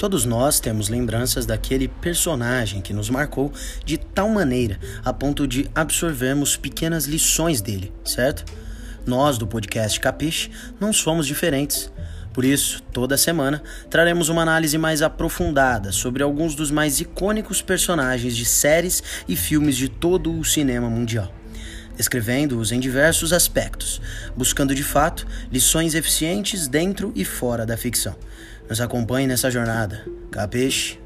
Todos nós temos lembranças daquele personagem que nos marcou de tal maneira a ponto de absorvermos pequenas lições dele, certo? Nós do podcast Capiche não somos diferentes. Por isso, toda semana traremos uma análise mais aprofundada sobre alguns dos mais icônicos personagens de séries e filmes de todo o cinema mundial escrevendo-os em diversos aspectos, buscando de fato lições eficientes dentro e fora da ficção. Nos acompanhe nessa jornada. Capiche?